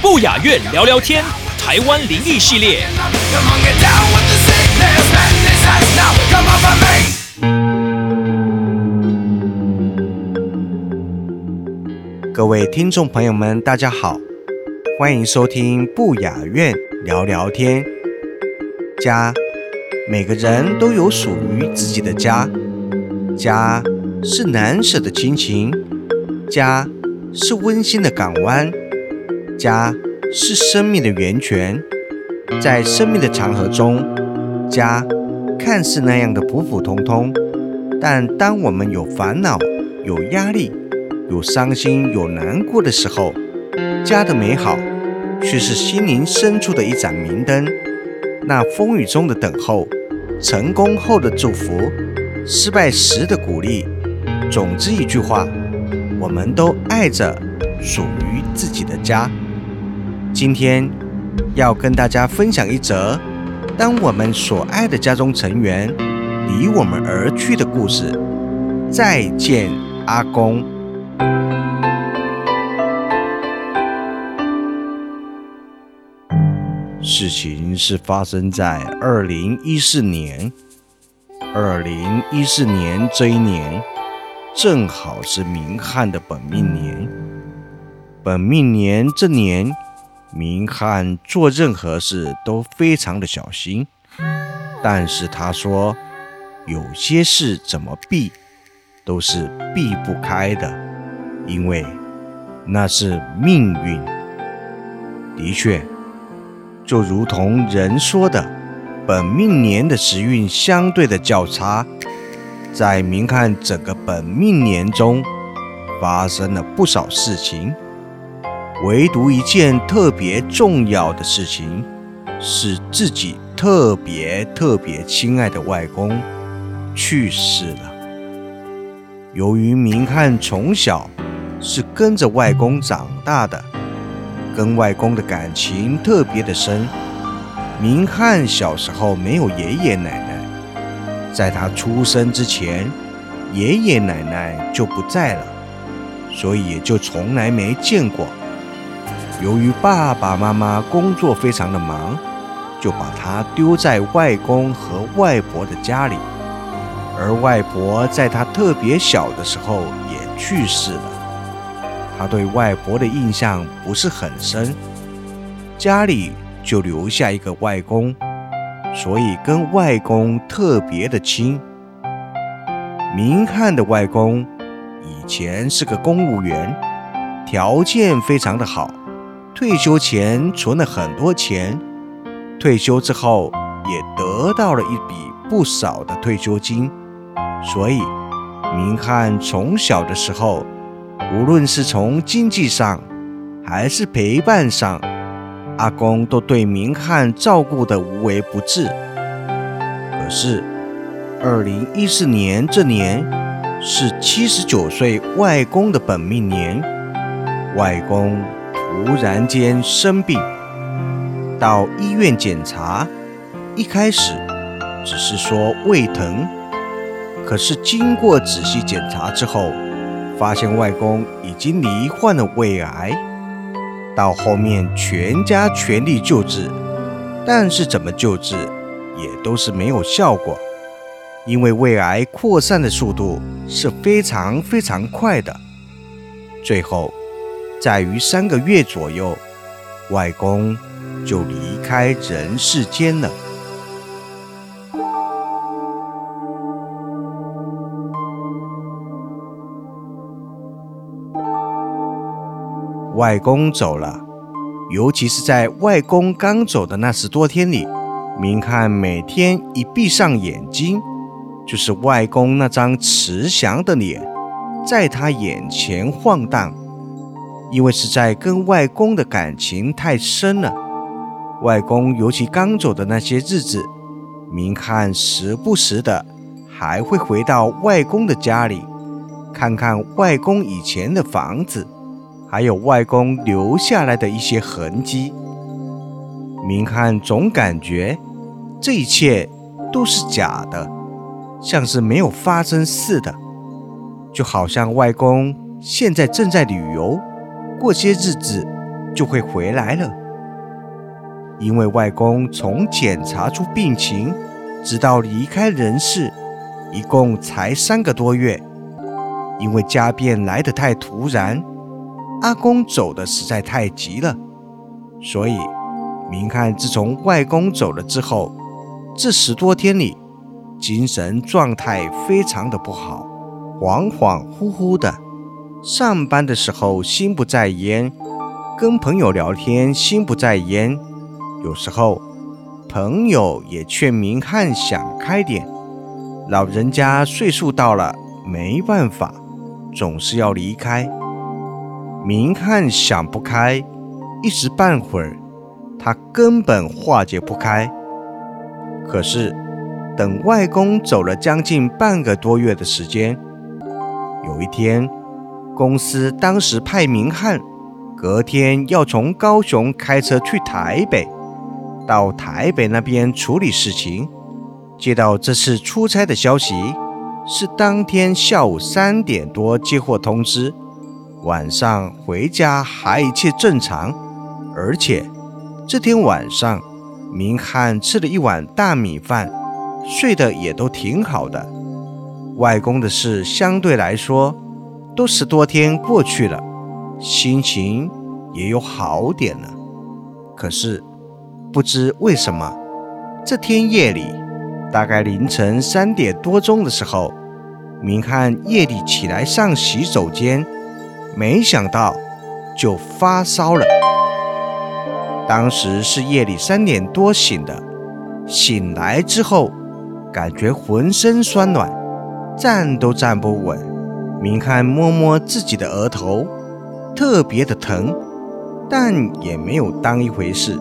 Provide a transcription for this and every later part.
不雅院聊聊天，台湾灵异系列。各位听众朋友们，大家好，欢迎收听不雅院聊聊天。家，每个人都有属于自己的家。家是难舍的亲情，家是温馨的港湾，家是生命的源泉。在生命的长河中，家看似那样的普普通通，但当我们有烦恼、有压力，有伤心、有难过的时候，家的美好却是心灵深处的一盏明灯。那风雨中的等候，成功后的祝福，失败时的鼓励。总之一句话，我们都爱着属于自己的家。今天要跟大家分享一则，当我们所爱的家中成员离我们而去的故事。再见，阿公。事情是发生在二零一四年。二零一四年这一年，正好是明翰的本命年。本命年这年，明翰做任何事都非常的小心。但是他说，有些事怎么避，都是避不开的，因为那是命运。的确。就如同人说的，本命年的时运相对的较差，在明翰整个本命年中发生了不少事情，唯独一件特别重要的事情，是自己特别特别亲爱的外公去世了。由于明翰从小是跟着外公长大的。跟外公的感情特别的深。明翰小时候没有爷爷奶奶，在他出生之前，爷爷奶奶就不在了，所以也就从来没见过。由于爸爸妈妈工作非常的忙，就把他丢在外公和外婆的家里，而外婆在他特别小的时候也去世了。他对外婆的印象不是很深，家里就留下一个外公，所以跟外公特别的亲。明翰的外公以前是个公务员，条件非常的好，退休前存了很多钱，退休之后也得到了一笔不少的退休金，所以明翰从小的时候。无论是从经济上，还是陪伴上，阿公都对明翰照顾得无微不至。可是，二零一四年这年是七十九岁外公的本命年，外公突然间生病，到医院检查，一开始只是说胃疼，可是经过仔细检查之后。发现外公已经罹患了胃癌，到后面全家全力救治，但是怎么救治也都是没有效果，因为胃癌扩散的速度是非常非常快的。最后，在于三个月左右，外公就离开人世间了。外公走了，尤其是在外公刚走的那十多天里，明翰每天一闭上眼睛，就是外公那张慈祥的脸，在他眼前晃荡。因为实在跟外公的感情太深了，外公尤其刚走的那些日子，明翰时不时的还会回到外公的家里，看看外公以前的房子，还有外公留下来的一些痕迹。明翰总感觉这一切都是假的，像是没有发生似的，就好像外公现在正在旅游。过些日子就会回来了，因为外公从检查出病情，直到离开人世，一共才三个多月。因为家变来得太突然，阿公走的实在太急了，所以明翰自从外公走了之后，这十多天里，精神状态非常的不好，恍恍惚惚的。上班的时候心不在焉，跟朋友聊天心不在焉。有时候朋友也劝明翰想开点，老人家岁数到了，没办法，总是要离开。明翰想不开，一时半会儿他根本化解不开。可是等外公走了将近半个多月的时间，有一天。公司当时派明翰，隔天要从高雄开车去台北，到台北那边处理事情。接到这次出差的消息，是当天下午三点多接获通知，晚上回家还一切正常，而且这天晚上明翰吃了一碗大米饭，睡得也都挺好的。外公的事相对来说。都十多天过去了，心情也有好点了。可是不知为什么，这天夜里，大概凌晨三点多钟的时候，明翰夜里起来上洗手间，没想到就发烧了。当时是夜里三点多醒的，醒来之后感觉浑身酸软，站都站不稳。明翰摸摸自己的额头，特别的疼，但也没有当一回事，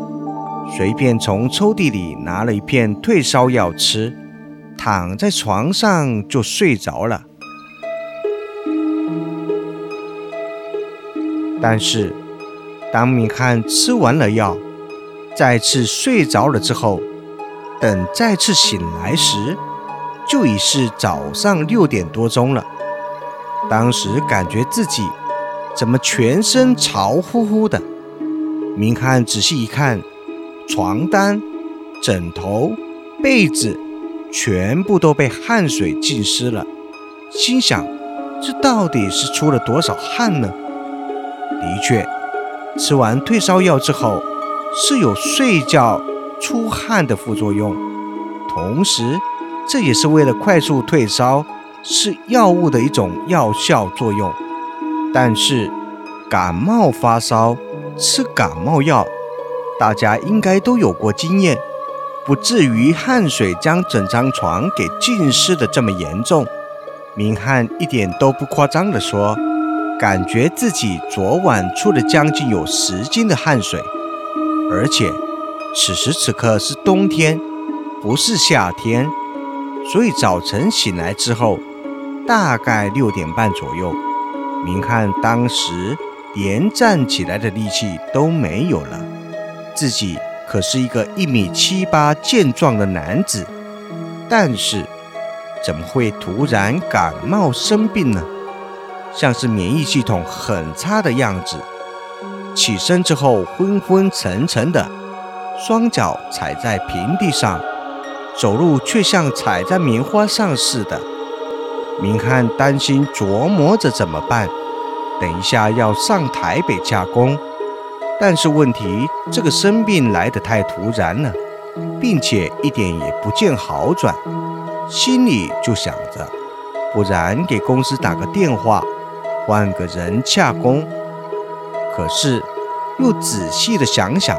随便从抽屉里拿了一片退烧药吃，躺在床上就睡着了。但是，当明翰吃完了药，再次睡着了之后，等再次醒来时，就已是早上六点多钟了。当时感觉自己怎么全身潮乎乎的？明翰仔细一看，床单、枕头、被子全部都被汗水浸湿了，心想：这到底是出了多少汗呢？的确，吃完退烧药之后是有睡觉出汗的副作用，同时这也是为了快速退烧。是药物的一种药效作用，但是感冒发烧吃感冒药，大家应该都有过经验，不至于汗水将整张床给浸湿的这么严重。明翰一点都不夸张地说，感觉自己昨晚出了将近有十斤的汗水，而且此时此刻是冬天，不是夏天，所以早晨醒来之后。大概六点半左右，明翰当时连站起来的力气都没有了。自己可是一个一米七八健壮的男子，但是怎么会突然感冒生病呢？像是免疫系统很差的样子。起身之后昏昏沉沉的，双脚踩在平地上，走路却像踩在棉花上似的。明翰担心，琢磨着怎么办。等一下要上台北加工，但是问题，这个生病来得太突然了，并且一点也不见好转。心里就想着，不然给公司打个电话，换个人洽工。可是又仔细的想想，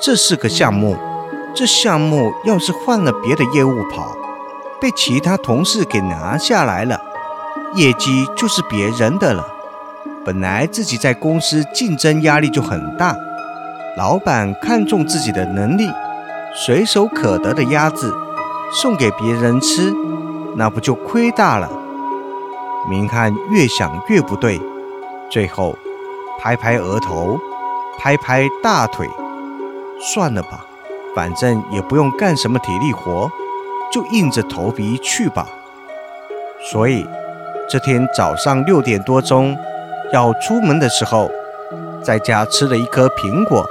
这是个项目，这项目要是换了别的业务跑。被其他同事给拿下来了，业绩就是别人的了。本来自己在公司竞争压力就很大，老板看重自己的能力，随手可得的鸭子送给别人吃，那不就亏大了？明翰越想越不对，最后拍拍额头，拍拍大腿，算了吧，反正也不用干什么体力活，就硬着头皮去吧。所以这天早上六点多钟。要出门的时候，在家吃了一颗苹果，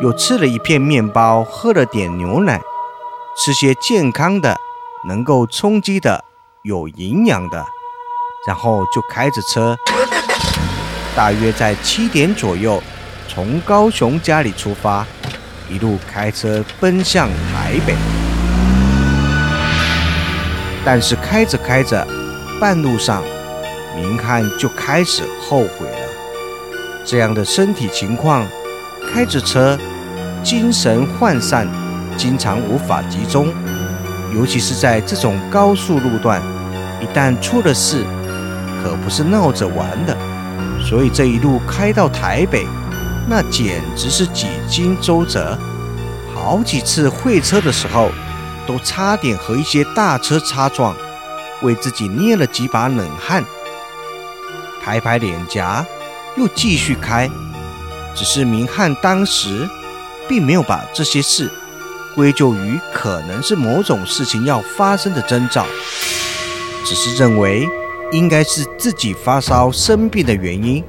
又吃了一片面包，喝了点牛奶，吃些健康的、能够充饥的、有营养的，然后就开着车，大约在七点左右，从高雄家里出发，一路开车奔向台北。但是开着开着，半路上。明翰就开始后悔了。这样的身体情况，开着车，精神涣散，经常无法集中，尤其是在这种高速路段，一旦出了事，可不是闹着玩的。所以这一路开到台北，那简直是几经周折，好几次会车的时候，都差点和一些大车擦撞，为自己捏了几把冷汗。拍拍脸颊，又继续开。只是明翰当时并没有把这些事归咎于可能是某种事情要发生的征兆，只是认为应该是自己发烧生病的原因，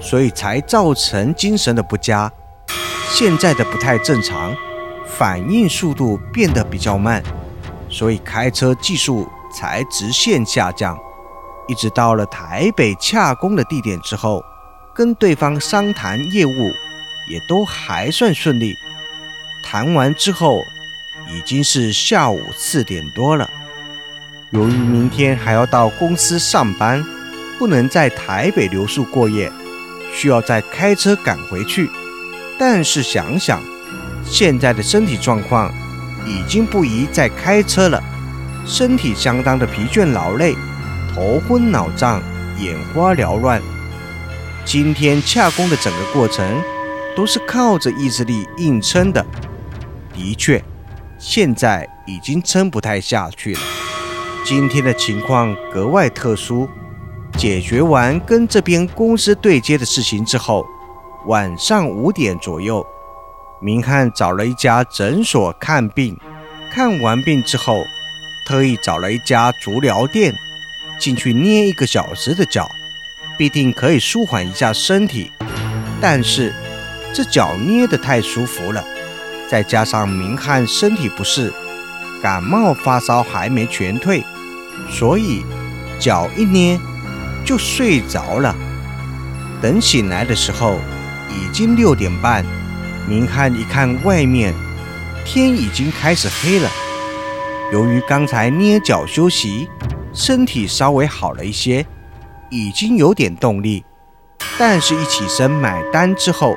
所以才造成精神的不佳。现在的不太正常，反应速度变得比较慢，所以开车技术才直线下降。一直到了台北洽工的地点之后，跟对方商谈业务，也都还算顺利。谈完之后，已经是下午四点多了。由于明天还要到公司上班，不能在台北留宿过夜，需要再开车赶回去。但是想想现在的身体状况，已经不宜再开车了，身体相当的疲倦劳累。头昏脑胀，眼花缭乱。今天洽工的整个过程都是靠着意志力硬撑的。的确，现在已经撑不太下去了。今天的情况格外特殊。解决完跟这边公司对接的事情之后，晚上五点左右，明翰找了一家诊所看病。看完病之后，特意找了一家足疗店。进去捏一个小时的脚，必定可以舒缓一下身体。但是这脚捏得太舒服了，再加上明翰身体不适，感冒发烧还没全退，所以脚一捏就睡着了。等醒来的时候，已经六点半。明翰一看外面，天已经开始黑了。由于刚才捏脚休息。身体稍微好了一些，已经有点动力，但是一起身买单之后，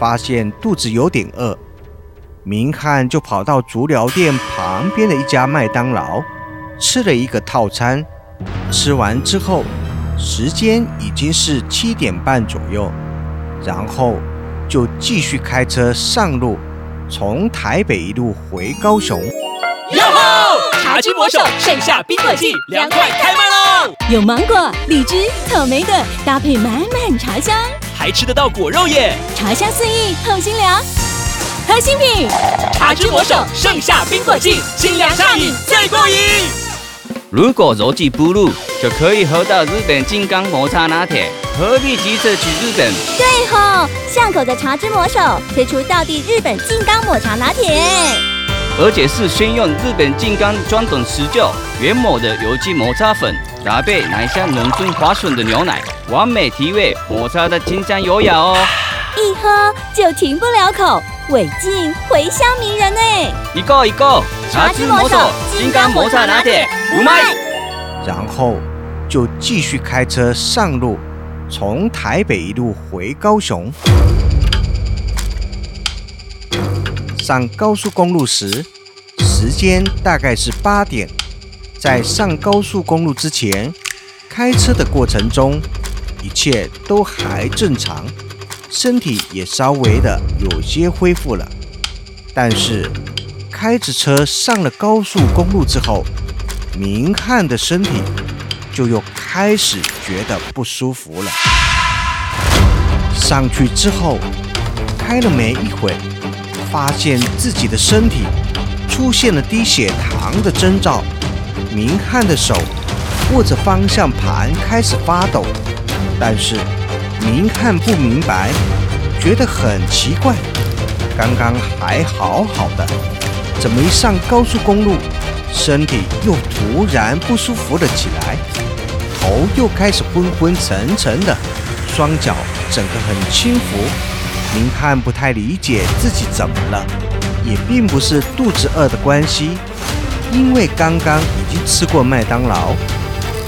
发现肚子有点饿，明翰就跑到足疗店旁边的一家麦当劳，吃了一个套餐。吃完之后，时间已经是七点半左右，然后就继续开车上路，从台北一路回高雄。哟吼茶之魔手盛夏冰果季凉快开卖喽！有芒果、荔枝、草莓的搭配满满茶香，还吃得到果肉耶！茶香四溢透心凉，喝新品。茶之魔手盛夏冰果季，清凉上瘾最过瘾。如果柔技不入，就可以喝到日本金刚抹茶拿铁，何必急着去日本？对吼，巷口的茶之魔手推出到地日本金刚抹茶拿铁。而且是先用日本金刚专等持久原抹的有机抹茶粉，搭配奶香浓醇滑顺的牛奶，完美提味，抹茶的清香优雅哦。一喝就停不了口，尾劲回香迷人呢。一个一个，茶之魔手金刚抹茶拿铁，不卖。然后就继续开车上路，从台北一路回高雄。上高速公路时，时间大概是八点。在上高速公路之前，开车的过程中，一切都还正常，身体也稍微的有些恢复了。但是，开着车上了高速公路之后，明翰的身体就又开始觉得不舒服了。上去之后，开了没一会，发现自己的身体出现了低血糖的征兆。明翰的手握着方向盘开始发抖，但是明翰不明白，觉得很奇怪。刚刚还好好的，怎么一上高速公路，身体又突然不舒服了起来，头又开始昏昏沉沉的，双脚整个很轻浮。明翰不太理解自己怎么了，也并不是肚子饿的关系。因为刚刚已经吃过麦当劳，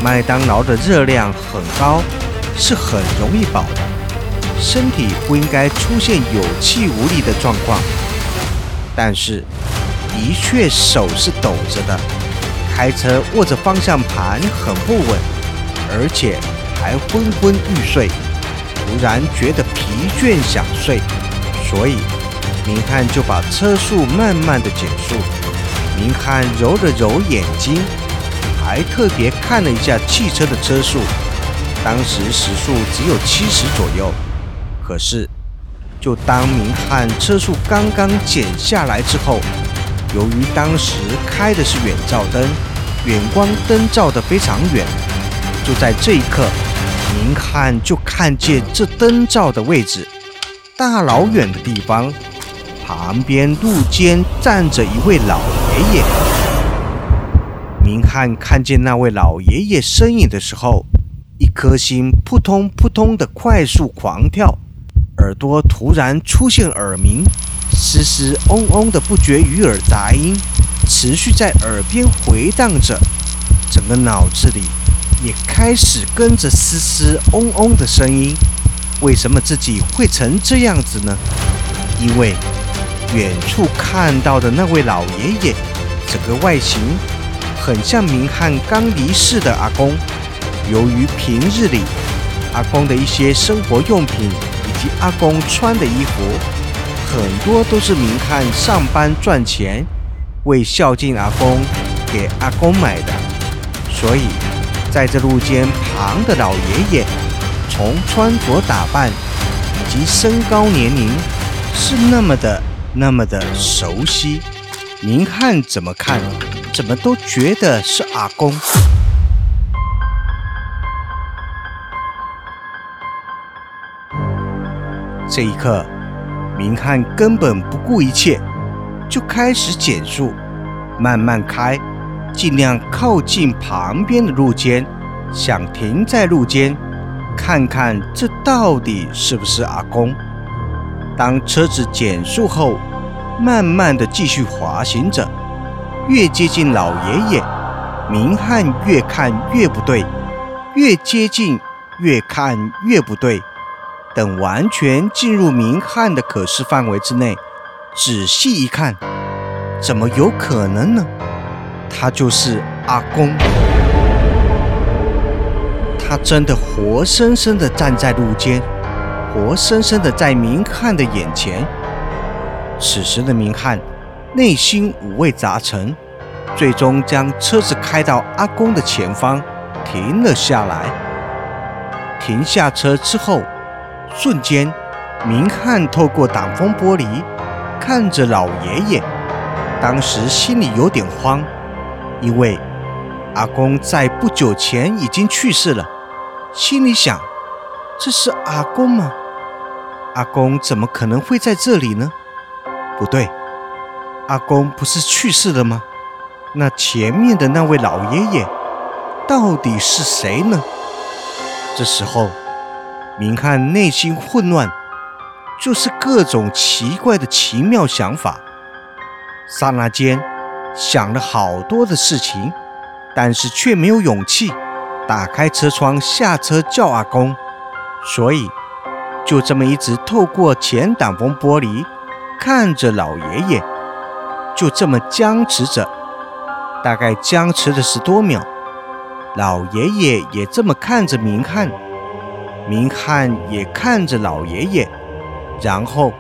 麦当劳的热量很高，是很容易饱的，身体不应该出现有气无力的状况。但是，的确手是抖着的，开车握着方向盘很不稳，而且还昏昏欲睡，突然觉得疲倦想睡，所以明翰就把车速慢慢的减速。明翰揉了揉眼睛，还特别看了一下汽车的车速，当时时速只有七十左右。可是，就当明翰车速刚刚减下来之后，由于当时开的是远照灯，远光灯照得非常远，就在这一刻，明翰就看见这灯照的位置，大老远的地方。旁边路肩站着一位老爷爷。明翰看见那位老爷爷身影的时候，一颗心扑通扑通的快速狂跳，耳朵突然出现耳鸣，嘶嘶嗡嗡的不绝于耳杂音持续在耳边回荡着，整个脑子里也开始跟着嘶嘶嗡嗡的声音。为什么自己会成这样子呢？因为。远处看到的那位老爷爷，整个外形很像明翰刚离世的阿公。由于平日里阿公的一些生活用品以及阿公穿的衣服，很多都是明翰上班赚钱为孝敬阿公给阿公买的，所以在这路肩旁的老爷爷，从穿着打扮以及身高年龄，是那么的。那么的熟悉，明翰怎么看，怎么都觉得是阿公。这一刻，明翰根本不顾一切，就开始减速，慢慢开，尽量靠近旁边的路肩，想停在路肩，看看这到底是不是阿公。当车子减速后，慢慢的继续滑行着，越接近老爷爷，明翰越看越不对，越接近越看越不对。等完全进入明翰的可视范围之内，仔细一看，怎么有可能呢？他就是阿公，他真的活生生的站在路肩。活生生的在明翰的眼前。此时的明翰内心五味杂陈，最终将车子开到阿公的前方，停了下来。停下车之后，瞬间，明翰透过挡风玻璃看着老爷爷。当时心里有点慌，因为阿公在不久前已经去世了。心里想：这是阿公吗？阿公怎么可能会在这里呢？不对，阿公不是去世了吗？那前面的那位老爷爷到底是谁呢？这时候，明翰内心混乱，就是各种奇怪的奇妙想法。刹那间，想了好多的事情，但是却没有勇气打开车窗下车叫阿公，所以。就这么一直透过前挡风玻璃看着老爷爷，就这么僵持着。大概僵持了十多秒。老爷爷也这么看着明翰，明翰也看着老爷爷，然后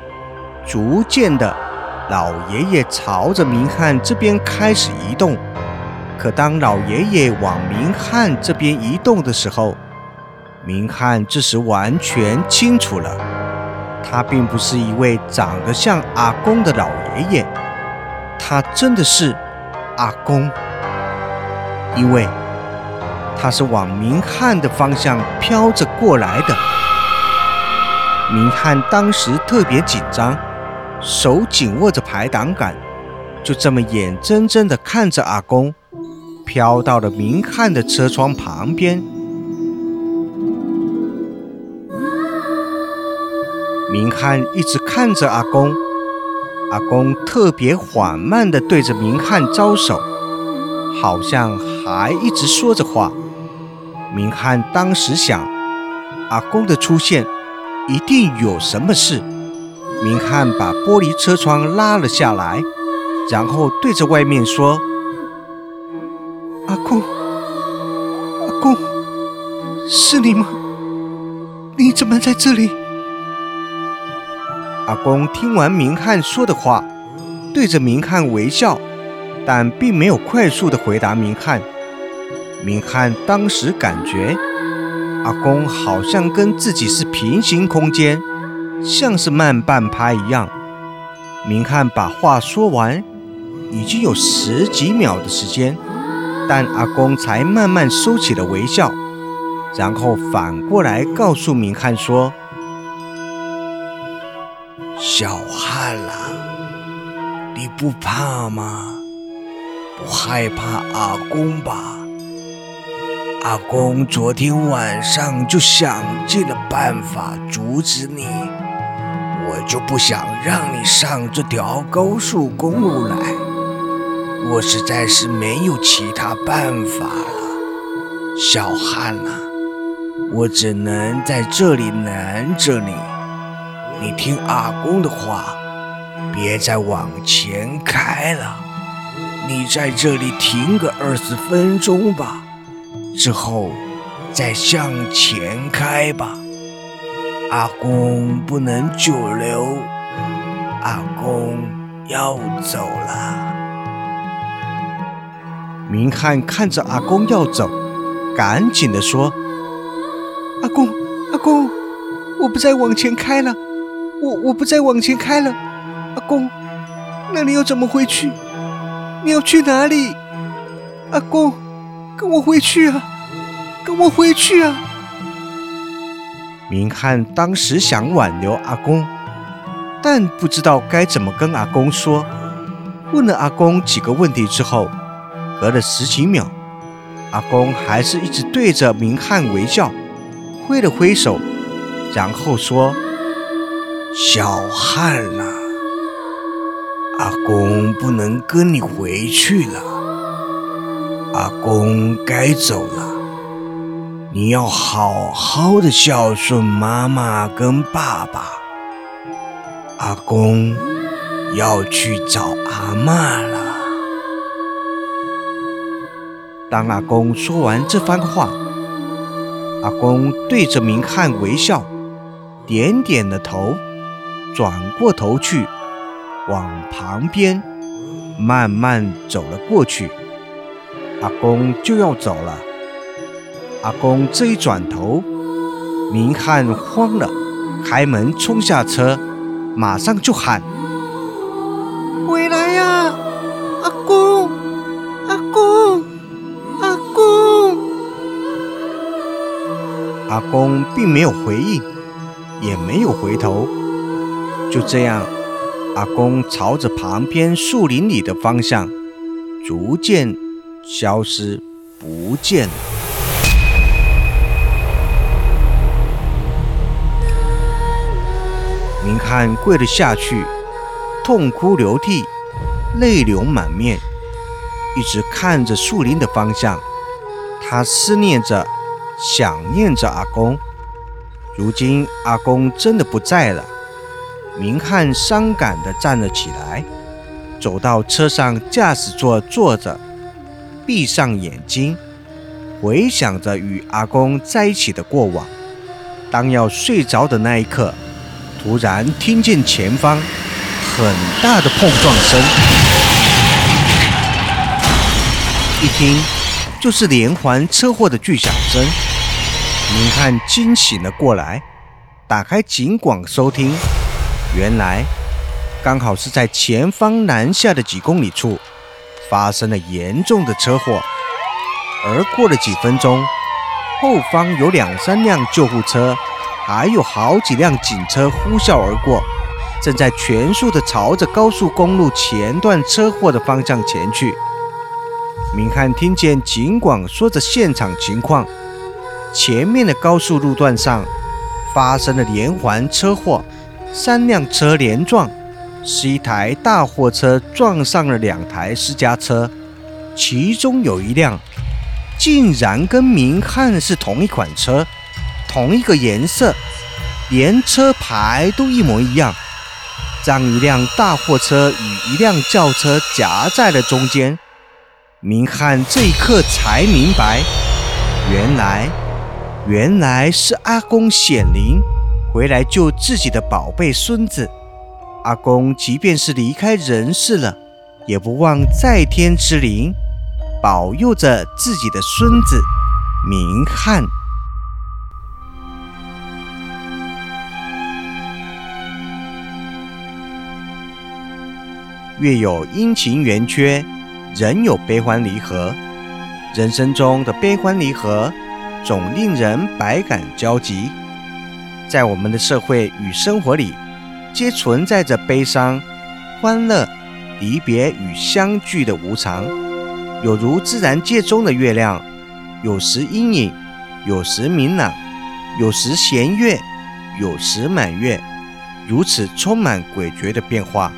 逐渐的，老爷爷朝着明翰这边开始移动。可当老爷爷往明翰这边移动的时候，明翰这时完全清楚了，他并不是一位长得像阿公的老爷爷，他真的是阿公，因为他是往明翰的方向飘着过来的。明翰当时特别紧张，手紧握着排挡杆，就这么眼睁睁地看着阿公。飘到了明翰的车窗旁边，明翰一直看着阿公，阿公特别缓慢地对着明翰招手，好像还一直说着话。明翰当时想，阿公的出现一定有什么事。明翰把玻璃车窗拉了下来，然后对着外面说。阿公，阿公，是你吗？你怎么在这里？阿公听完明翰说的话，对着明翰微笑，但并没有快速的回答明翰。明翰当时感觉，阿公好像跟自己是平行空间，像是慢半拍一样。明翰把话说完，已经有十几秒的时间。但阿公才慢慢收起了微笑，然后反过来告诉明翰说：“小汉啦，你不怕吗？不害怕阿公吧？阿公昨天晚上就想尽了办法阻止你，我就不想让你上这条高速公路来。”我实在是没有其他办法了，小汉呐，我只能在这里拦着你。你听阿公的话，别再往前开了。你在这里停个二十分钟吧，之后再向前开吧。阿公不能久留，阿公要走了。明翰看着阿公要走，赶紧的说：“阿公，阿公，我不再往前开了，我我不再往前开了。阿公，那你要怎么回去？你要去哪里？阿公，跟我回去啊，跟我回去啊！”明翰当时想挽留阿公，但不知道该怎么跟阿公说。问了阿公几个问题之后。隔了十几秒，阿公还是一直对着明翰微笑，挥了挥手，然后说：“小汉呐，阿公不能跟你回去了，阿公该走了，你要好好的孝顺妈妈跟爸爸。阿公要去找阿妈了。”当阿公说完这番话，阿公对着明翰微笑，点点了头，转过头去，往旁边慢慢走了过去。阿公就要走了，阿公这一转头，明翰慌了，开门冲下车，马上就喊：“回来呀，阿公，阿公！”阿公并没有回应，也没有回头，就这样，阿公朝着旁边树林里的方向逐渐消失不见了。明翰跪了下去，痛哭流涕，泪流满面，一直看着树林的方向，他思念着。想念着阿公，如今阿公真的不在了。明翰伤感地站了起来，走到车上驾驶座坐着，闭上眼睛，回想着与阿公在一起的过往。当要睡着的那一刻，突然听见前方很大的碰撞声，一听就是连环车祸的巨响声。明翰惊醒了过来，打开警广收听，原来刚好是在前方南下的几公里处发生了严重的车祸，而过了几分钟。后方有两三辆救护车，还有好几辆警车呼啸而过，正在全速的朝着高速公路前段车祸的方向前去。明翰听见警广说着现场情况，前面的高速路段上发生了连环车祸，三辆车连撞，是一台大货车撞上了两台私家车，其中有一辆。竟然跟明翰是同一款车，同一个颜色，连车牌都一模一样。让一辆大货车与一辆轿车夹在了中间。明翰这一刻才明白，原来，原来是阿公显灵，回来救自己的宝贝孙子。阿公即便是离开人世了，也不忘在天之灵。保佑着自己的孙子明翰。月有阴晴圆缺，人有悲欢离合。人生中的悲欢离合，总令人百感交集。在我们的社会与生活里，皆存在着悲伤、欢乐、离别与相聚的无常。有如自然界中的月亮，有时阴影，有时明朗，有时弦月，有时满月，如此充满诡谲的变化。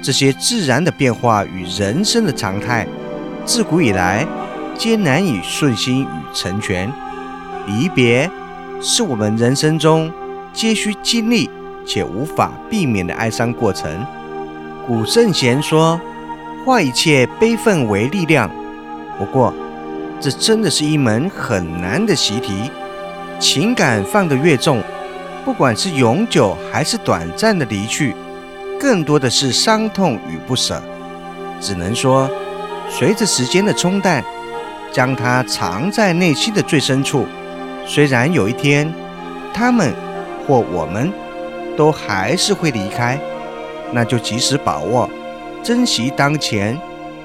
这些自然的变化与人生的常态，自古以来皆难以顺心与成全。离别是我们人生中皆需经历且无法避免的哀伤过程。古圣贤说。化一切悲愤为力量。不过，这真的是一门很难的习题。情感放得越重，不管是永久还是短暂的离去，更多的是伤痛与不舍。只能说，随着时间的冲淡，将它藏在内心的最深处。虽然有一天，他们或我们都还是会离开，那就及时把握。珍惜当前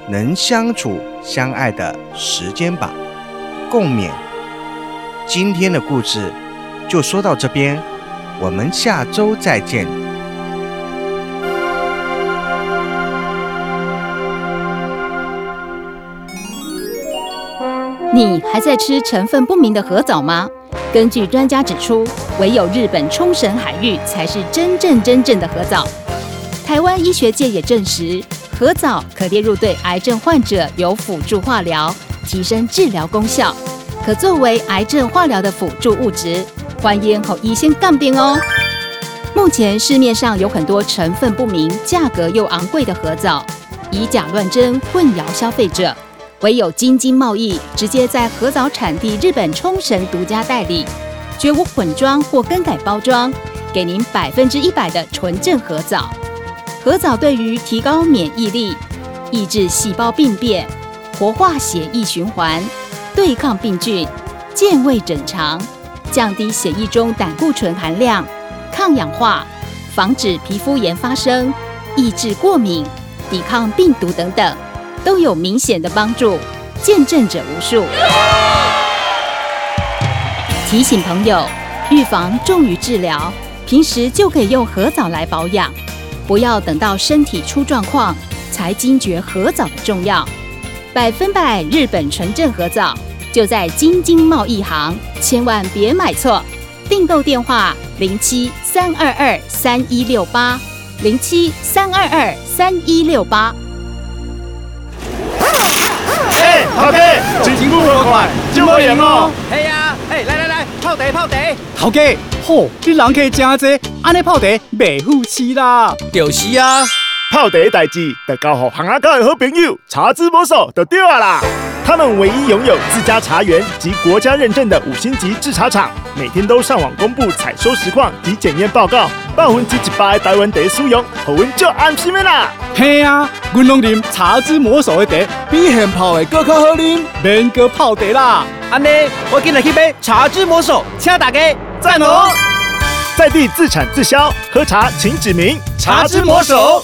能相处相爱的时间吧，共勉。今天的故事就说到这边，我们下周再见。你还在吃成分不明的核藻吗？根据专家指出，唯有日本冲绳海域才是真正真正的核藻。台湾医学界也证实，核藻可列入对癌症患者有辅助化疗，提升治疗功效，可作为癌症化疗的辅助物质。欢迎和医生杠边哦。目前市面上有很多成分不明、价格又昂贵的核藻，以假乱真，混淆消费者。唯有京津贸易直接在核藻产地日本冲绳独家代理，绝无混装或更改包装，给您百分之一百的纯正核藻。核藻对于提高免疫力、抑制细胞病变、活化血液循环、对抗病菌、健胃整肠、降低血液中胆固醇含量、抗氧化、防止皮肤炎发生、抑制过敏、抵抗病毒等等，都有明显的帮助，见证者无数。提醒朋友，预防重于治疗，平时就可以用核藻来保养。不要等到身体出状况才惊觉合藻的重要，百分百日本纯正合藻就在京津贸易行，千万别买错。订购电话零七三二二三一六八零七三二二三一六八。哎，头家，真辛苦了快，就我赢哦。系啊，哎，来来来，泡茶泡茶。头家，嚯，你人客真多。安尼泡茶袂富气啦，就是啊，泡茶代志得交互行阿哥的好朋友茶之魔手就对啊啦。他们唯一拥有自家茶园及国家认证的五星级制茶厂，每天都上网公布采收实况及检验报告。百分之一百的台湾茶使用，好阮就安心的啦。嘿啊，阮拢啉茶之魔手的茶，比现泡的更较好啉，免搁泡茶啦。安尼，我今日去买茶之魔手，请大家赞哦！在地自产自销，喝茶请指明茶之魔手。